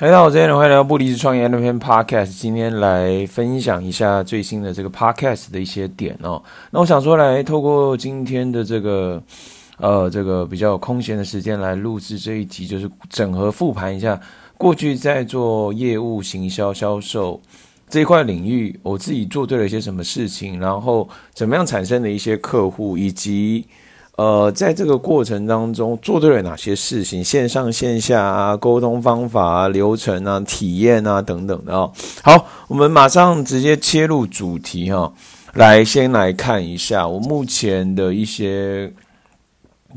大家好，我是 Allen，欢迎来到不离职创业那篇 Podcast。今天来分享一下最新的这个 Podcast 的一些点哦。那我想说，来透过今天的这个呃这个比较空闲的时间来录制这一集，就是整合复盘一下过去在做业务、行销、销售这一块领域，我自己做对了一些什么事情，然后怎么样产生的一些客户，以及。呃，在这个过程当中做对了哪些事情？线上线下啊，沟通方法啊，流程啊，体验啊，等等的哦。好，我们马上直接切入主题哈、哦，来先来看一下我目前的一些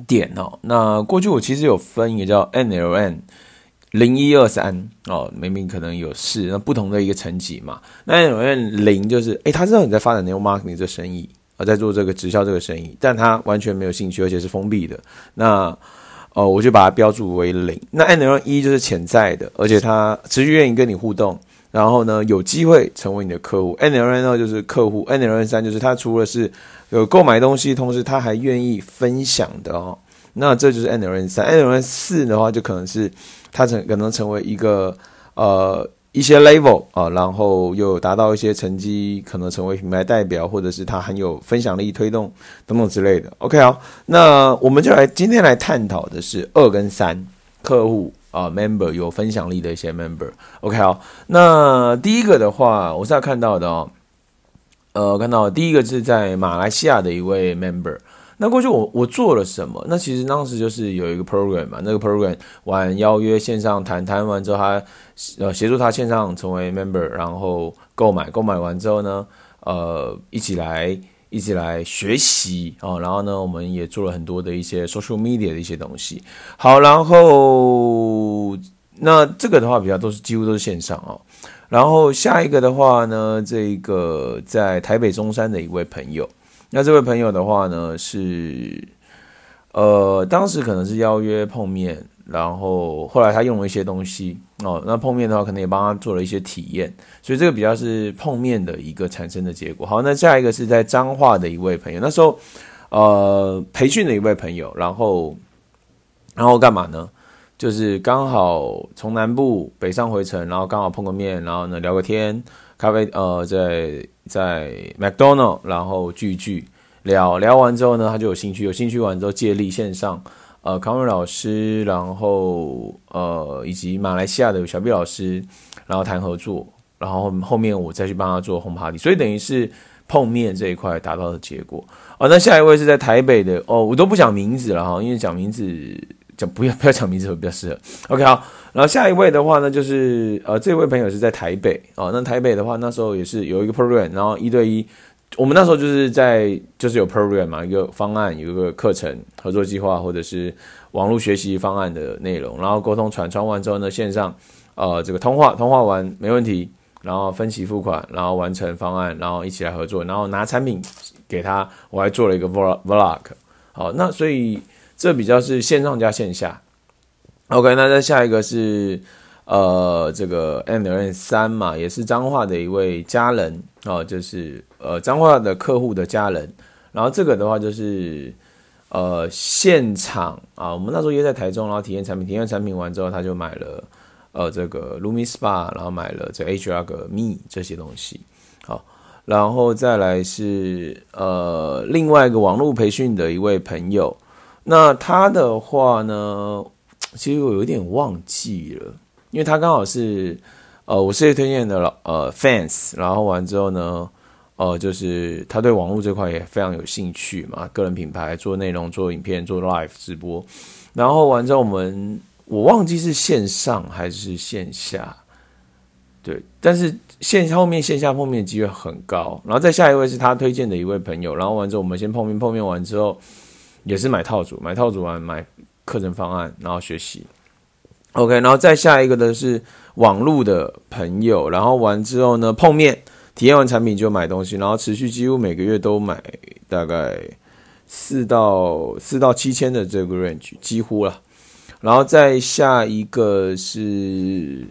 点哦。那过去我其实有分一个叫 NLN 零一二三哦，明明可能有四，那不同的一个层级嘛。那 NLN 零就是，诶，他知道你在发展 New Marketing 这生意。在做这个直销这个生意，但他完全没有兴趣，而且是封闭的。那，呃，我就把它标注为零。那 NLN 一就是潜在的，而且他持续愿意跟你互动，然后呢，有机会成为你的客户。NLN 二就是客户，NLN 三就是他除了是有购买东西，同时他还愿意分享的哦。那这就是 NLN 三。NLN 四的话，就可能是他成可能成为一个呃。一些 level 啊，然后又达到一些成绩，可能成为品牌代表，或者是他很有分享力、推动等等之类的。OK 好，那我们就来今天来探讨的是二跟三客户啊，member 有分享力的一些 member。OK 好，那第一个的话，我是要看到的哦，呃，看到第一个是在马来西亚的一位 member。那过去我我做了什么？那其实当时就是有一个 program 嘛，那个 program 完邀约线上谈谈完之后，他呃协助他线上成为 member，然后购买购买完之后呢，呃一起来一起来学习啊、然后呢我们也做了很多的一些 social media 的一些东西。好，然后那这个的话比较都是几乎都是线上哦。然后下一个的话呢，这个在台北中山的一位朋友。那这位朋友的话呢，是，呃，当时可能是邀约碰面，然后后来他用了一些东西哦。那碰面的话，可能也帮他做了一些体验，所以这个比较是碰面的一个产生的结果。好，那下一个是在彰化的一位朋友，那时候呃培训的一位朋友，然后然后干嘛呢？就是刚好从南部北上回程，然后刚好碰个面，然后呢聊个天。咖啡呃，在在 McDonald，然后聚聚聊聊完之后呢，他就有兴趣，有兴趣完之后借力线上，呃，康瑞老师，然后呃，以及马来西亚的小毕老师，然后谈合作，然后后面我再去帮他做 home party，所以等于是碰面这一块达到的结果。哦，那下一位是在台北的哦，我都不讲名字了哈，因为讲名字。讲不要不要讲名字会比较适合。OK 好，然后下一位的话呢，就是呃这位朋友是在台北哦。那台北的话，那时候也是有一个 program，然后一对一，我们那时候就是在就是有 program 嘛，一个方案，有一个课程合作计划，或者是网络学习方案的内容，然后沟通传传完之后呢，线上呃这个通话通话完没问题，然后分期付款，然后完成方案，然后一起来合作，然后拿产品给他，我还做了一个 vlog。好，那所以。这比较是线上加线下，OK，那再下一个是呃这个 NLN 三嘛，也是彰化的一位家人哦，就是呃彰化的客户的家人，然后这个的话就是呃现场啊，我们那时候约在台中，然后体验产品，体验产品完之后，他就买了呃这个 Lumi Spa，然后买了这 HR 个 Me 这些东西，好，然后再来是呃另外一个网络培训的一位朋友。那他的话呢，其实我有点忘记了，因为他刚好是呃我事业推荐的老呃 fans，然后完之后呢，呃就是他对网络这块也非常有兴趣嘛，个人品牌做内容、做影片、做 live 直播，然后完之后我们我忘记是线上还是线下，对，但是线后面线下碰面机会很高，然后再下一位是他推荐的一位朋友，然后完之后我们先碰面，碰面完之后。也是买套组，买套组完买课程方案，然后学习。OK，然后再下一个的是网络的朋友，然后完之后呢，碰面体验完产品就买东西，然后持续几乎每个月都买大概四到四到七千的这个 range 几乎了。然后再下一个是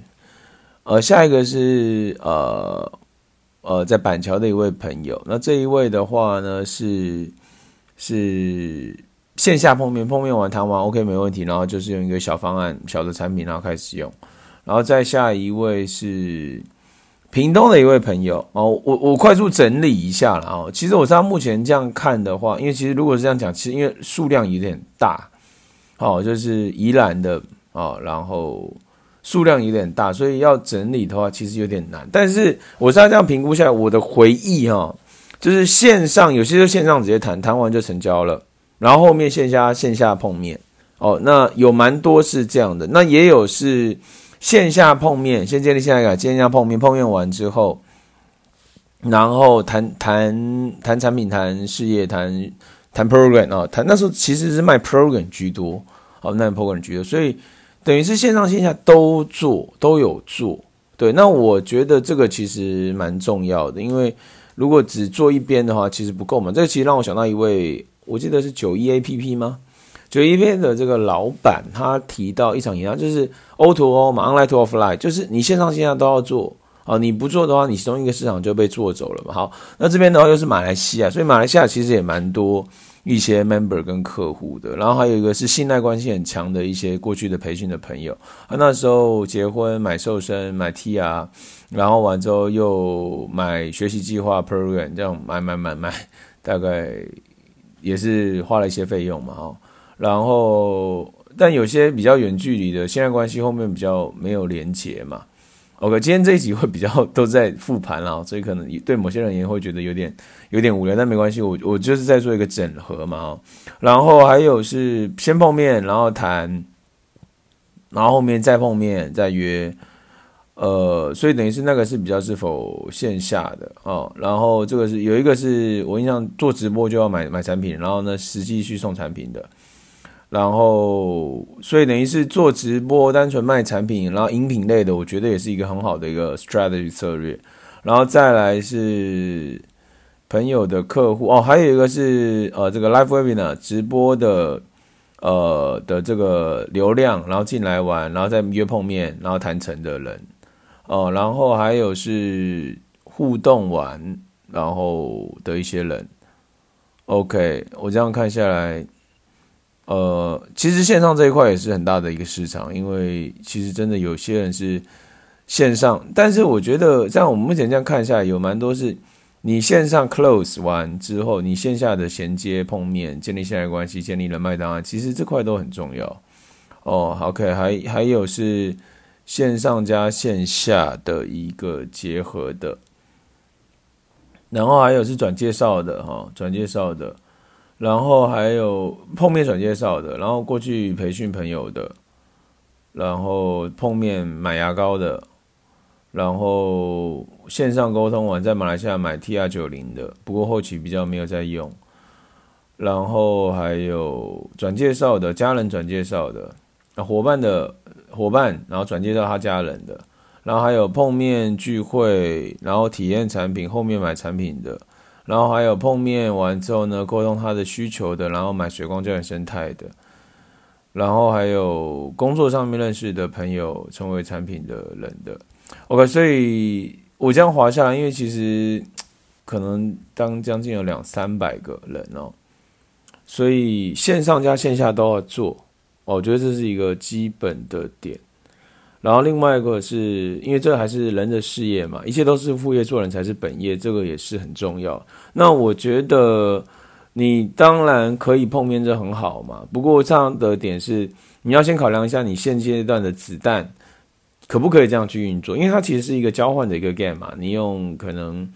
呃下一个是呃呃在板桥的一位朋友，那这一位的话呢是。是线下碰面，碰面完谈完，OK 没问题，然后就是用一个小方案、小的产品，然后开始用，然后再下一位是屏东的一位朋友哦，我我快速整理一下了哦。其实我知道目前这样看的话，因为其实如果是这样讲，其实因为数量有点大，哦，就是宜兰的哦，然后数量有点大，所以要整理的话其实有点难。但是我是要这样评估下来，我的回忆哈，就是线上有些就线上直接谈，谈完就成交了，然后后面线下线下碰面哦，那有蛮多是这样的，那也有是。线下碰面，先建立线下一个线下碰面，碰面完之后，然后谈谈谈产品、谈事业、谈谈 program 啊，谈那时候其实是卖 program 居多，好，那 program 居多，所以等于是线上线下都做，都有做。对，那我觉得这个其实蛮重要的，因为如果只做一边的话，其实不够嘛。这个其实让我想到一位，我记得是九一 APP 吗？九一 APP 的这个老板他提到一场演讲，就是 O to O 嘛，Online to Offline，就是你线上线下都要做啊，你不做的话，你其中一个市场就被做走了嘛。好，那这边的话又是马来西亚，所以马来西亚其实也蛮多一些 member 跟客户的，然后还有一个是信赖关系很强的一些过去的培训的朋友，啊，那时候结婚买瘦身买 TR，然后完之后又买学习计划 program，这样买买买买，大概也是花了一些费用嘛，哈。然后，但有些比较远距离的信赖关系后面比较没有连结嘛。OK，今天这一集会比较都在复盘啦，所以可能对某些人也会觉得有点有点无聊，但没关系，我我就是在做一个整合嘛。然后还有是先碰面，然后谈，然后后面再碰面再约，呃，所以等于是那个是比较是否线下的哦。然后这个是有一个是我印象做直播就要买买产品，然后呢实际去送产品的。然后，所以等于是做直播，单纯卖产品，然后饮品类的，我觉得也是一个很好的一个 strategy 策略。然后再来是朋友的客户哦，还有一个是呃这个 live webinar 直播的呃的这个流量，然后进来玩，然后再约碰面，然后谈成的人哦，然后还有是互动玩，然后的一些人。OK，我这样看下来。呃，其实线上这一块也是很大的一个市场，因为其实真的有些人是线上，但是我觉得像我们目前这样看下来，有蛮多是你线上 close 完之后，你线下的衔接碰面，建立信赖关系，建立人脉档案，其实这块都很重要。哦，OK，还还有是线上加线下的一个结合的，然后还有是转介绍的哈，转介绍的。然后还有碰面转介绍的，然后过去培训朋友的，然后碰面买牙膏的，然后线上沟通完在马来西亚买 TR 九零的，不过后期比较没有在用。然后还有转介绍的，家人转介绍的，伙伴的伙伴，然后转介绍他家人的，然后还有碰面聚会，然后体验产品，后面买产品的。然后还有碰面完之后呢，沟通他的需求的，然后买水光胶原生态的，然后还有工作上面认识的朋友，成为产品的人的。OK，所以我这样滑下来，因为其实可能当将近有两三百个人哦，所以线上加线下都要做，我觉得这是一个基本的点。然后另外一个是因为这还是人的事业嘛，一切都是副业，做人才是本业，这个也是很重要。那我觉得你当然可以碰面，这很好嘛。不过这样的点是你要先考量一下你现阶段的子弹可不可以这样去运作，因为它其实是一个交换的一个 game 嘛。你用可能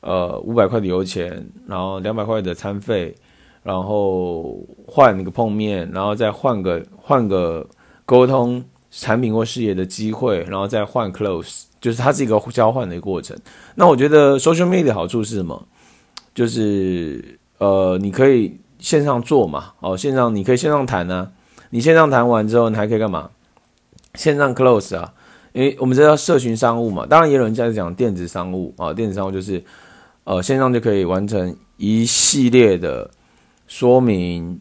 呃五百块的油钱，然后两百块的餐费，然后换一个碰面，然后再换个换个沟通。产品或事业的机会，然后再换 close，就是它是一个交换的一个过程。那我觉得 social media 的好处是什么？就是呃，你可以线上做嘛，哦，线上你可以线上谈啊。你线上谈完之后，你还可以干嘛？线上 close 啊，因为我们知道社群商务嘛，当然也有人在讲电子商务啊，电子商务就是呃线上就可以完成一系列的说明，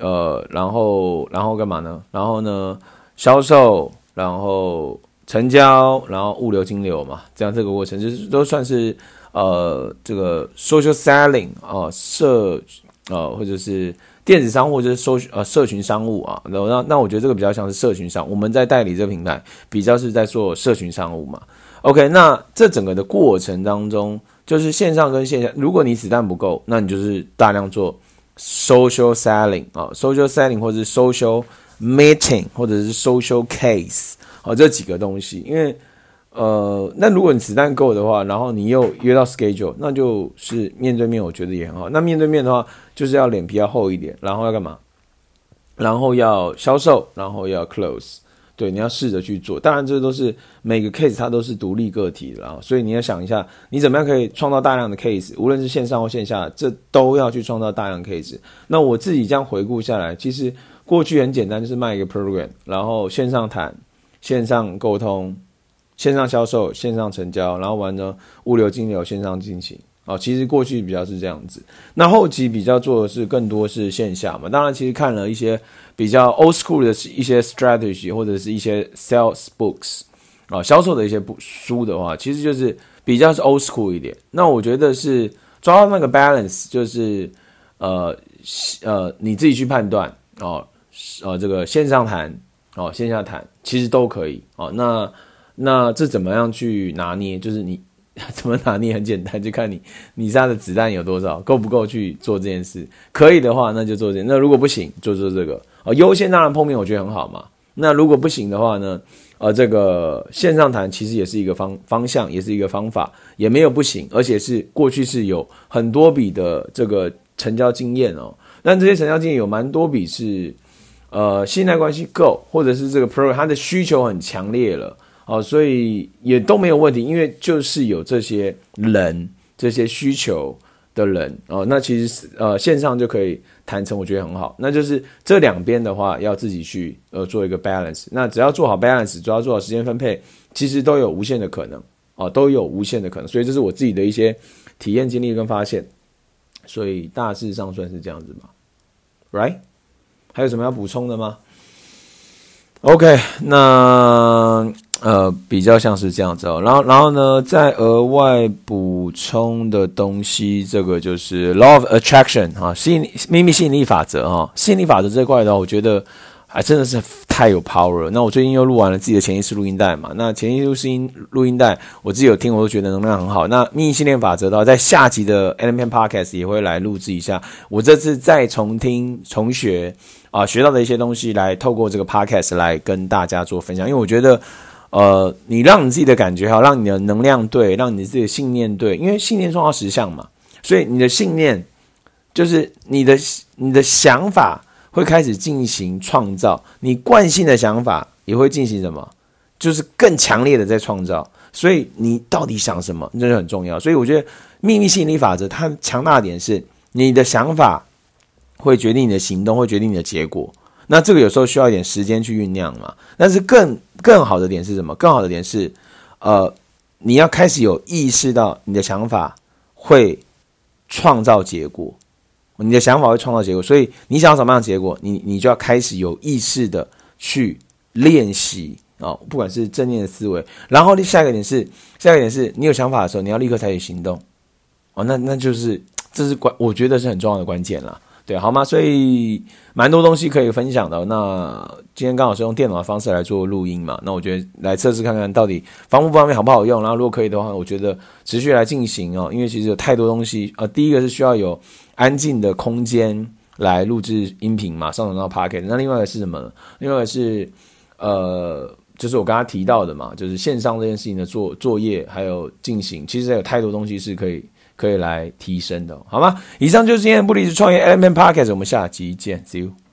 呃，然后然后干嘛呢？然后呢？销售，然后成交，然后物流、金流嘛，这样这个过程就是都算是呃这个 social selling 啊、呃，社呃或者是电子商务就是搜呃社群商务啊，然后那那我觉得这个比较像是社群商，我们在代理这个平台比较是在做社群商务嘛。OK，那这整个的过程当中，就是线上跟线下，如果你子弹不够，那你就是大量做 social selling 啊，social selling 或者是 social meeting 或者是 social case 好这几个东西，因为。呃，那如果你子弹够的话，然后你又约到 schedule，那就是面对面，我觉得也很好。那面对面的话，就是要脸皮要厚一点，然后要干嘛？然后要销售，然后要 close。对，你要试着去做。当然，这都是每个 case 它都是独立个体的，然后所以你要想一下，你怎么样可以创造大量的 case，无论是线上或线下，这都要去创造大量 case。那我自己这样回顾下来，其实过去很简单，就是卖一个 program，然后线上谈，线上沟通。线上销售、线上成交，然后完了物流、金流线上进行。哦，其实过去比较是这样子。那后期比较做的是更多是线下嘛。当然，其实看了一些比较 old school 的一些 strategy 或者是一些 sales books 啊，销售的一些书的话，其实就是比较是 old school 一点。那我觉得是抓到那个 balance，就是呃呃你自己去判断哦，呃这个线上谈哦，线下谈其实都可以哦。那那这怎么样去拿捏？就是你 怎么拿捏很简单，就看你你杀的子弹有多少，够不够去做这件事。可以的话，那就做这件。那如果不行，就做这个。哦，优先当然碰面，我觉得很好嘛。那如果不行的话呢？呃，这个线上谈其实也是一个方方向，也是一个方法，也没有不行，而且是过去是有很多笔的这个成交经验哦。但这些成交经验有蛮多笔是呃信赖关系够，或者是这个 pro 它的需求很强烈了。哦，所以也都没有问题，因为就是有这些人、这些需求的人哦，那其实呃线上就可以谈成，我觉得很好。那就是这两边的话要自己去呃做一个 balance，那只要做好 balance，只要做好时间分配，其实都有无限的可能哦，都有无限的可能。所以这是我自己的一些体验经历跟发现，所以大致上算是这样子嘛，right？还有什么要补充的吗？OK，那。呃，比较像是这样子哦，然后，然后呢，再额外补充的东西，这个就是 law of attraction 哈，吸引秘密吸引力法则哈，吸引力法则这块的话，我觉得还真的是太有 power 了。那我最近又录完了自己的潜意识录音带嘛，那潜意识录音录音带，我自己有听，我都觉得能量很好。那秘密信念法则的话，在下集的 NLP Podcast 也会来录制一下。我这次再重听重学啊，学到的一些东西，来透过这个 Podcast 来跟大家做分享，因为我觉得。呃，你让你自己的感觉好，让你的能量对，让你自己的信念对，因为信念创造实相嘛，所以你的信念就是你的你的想法会开始进行创造，你惯性的想法也会进行什么，就是更强烈的在创造。所以你到底想什么，这就很重要。所以我觉得秘密吸引力法则它强大点是，你的想法会决定你的行动，会决定你的结果。那这个有时候需要一点时间去酝酿嘛，但是更更好的点是什么？更好的点是，呃，你要开始有意识到你的想法会创造结果，你的想法会创造结果，所以你想要什么样的结果，你你就要开始有意识的去练习啊、哦，不管是正念的思维，然后下一个点是，下一个点是你有想法的时候，你要立刻采取行动，哦，那那就是这是关，我觉得是很重要的关键了。对，好吗？所以蛮多东西可以分享的。那今天刚好是用电脑的方式来做录音嘛，那我觉得来测试看看到底方不方便，好不好用。然后如果可以的话，我觉得持续来进行哦，因为其实有太多东西。呃，第一个是需要有安静的空间来录制音频嘛，上传到 Podcast。那另外一个是什么呢？另外一个是呃，就是我刚刚提到的嘛，就是线上这件事情的作作业还有进行，其实有太多东西是可以。可以来提升的，好吗？以上就是今天的不离职创业 Element Podcast，我们下集见，See you。